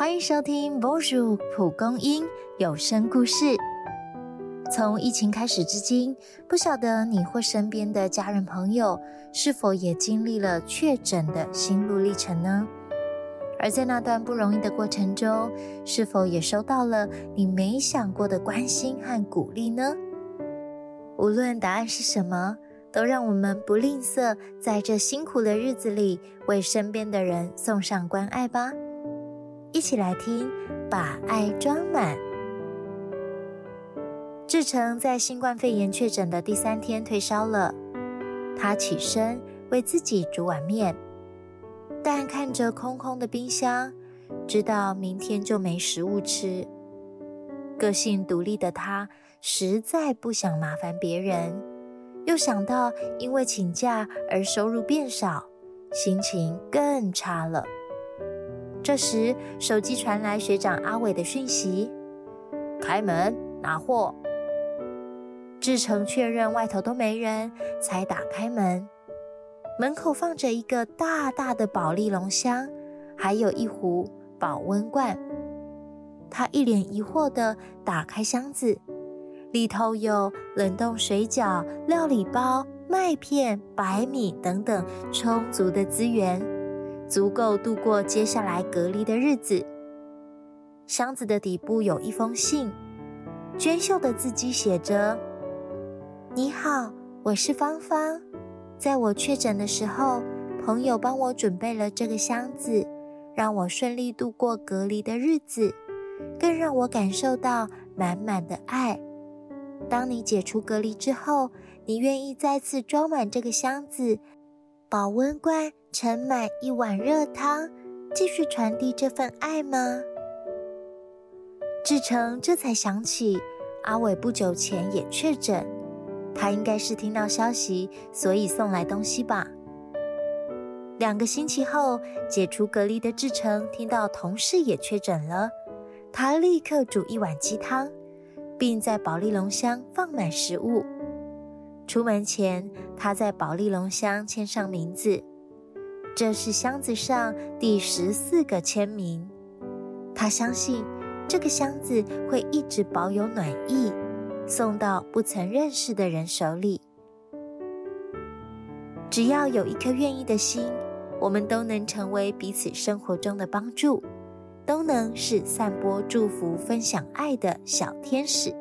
欢迎收听《Bonjour 蒲公英有声故事》。从疫情开始至今，不晓得你或身边的家人朋友是否也经历了确诊的心路历程呢？而在那段不容易的过程中，是否也收到了你没想过的关心和鼓励呢？无论答案是什么，都让我们不吝啬在这辛苦的日子里为身边的人送上关爱吧。一起来听，把爱装满。志成在新冠肺炎确诊的第三天退烧了，他起身为自己煮碗面。但看着空空的冰箱，知道明天就没食物吃。个性独立的他，实在不想麻烦别人，又想到因为请假而收入变少，心情更差了。这时，手机传来学长阿伟的讯息：“开门拿货。”志成确认外头都没人，才打开门。门口放着一个大大的保利龙箱，还有一壶保温罐。他一脸疑惑地打开箱子，里头有冷冻水饺、料理包、麦片、白米等等充足的资源，足够度过接下来隔离的日子。箱子的底部有一封信，娟秀的字迹写着：“你好，我是芳芳。”在我确诊的时候，朋友帮我准备了这个箱子，让我顺利度过隔离的日子，更让我感受到满满的爱。当你解除隔离之后，你愿意再次装满这个箱子，保温罐盛满一碗热汤，继续传递这份爱吗？志成这才想起，阿伟不久前也确诊。他应该是听到消息，所以送来东西吧。两个星期后，解除隔离的志成听到同事也确诊了，他立刻煮一碗鸡汤，并在保利龙箱放满食物。出门前，他在保利龙箱签上名字，这是箱子上第十四个签名。他相信这个箱子会一直保有暖意。送到不曾认识的人手里。只要有一颗愿意的心，我们都能成为彼此生活中的帮助，都能是散播祝福、分享爱的小天使。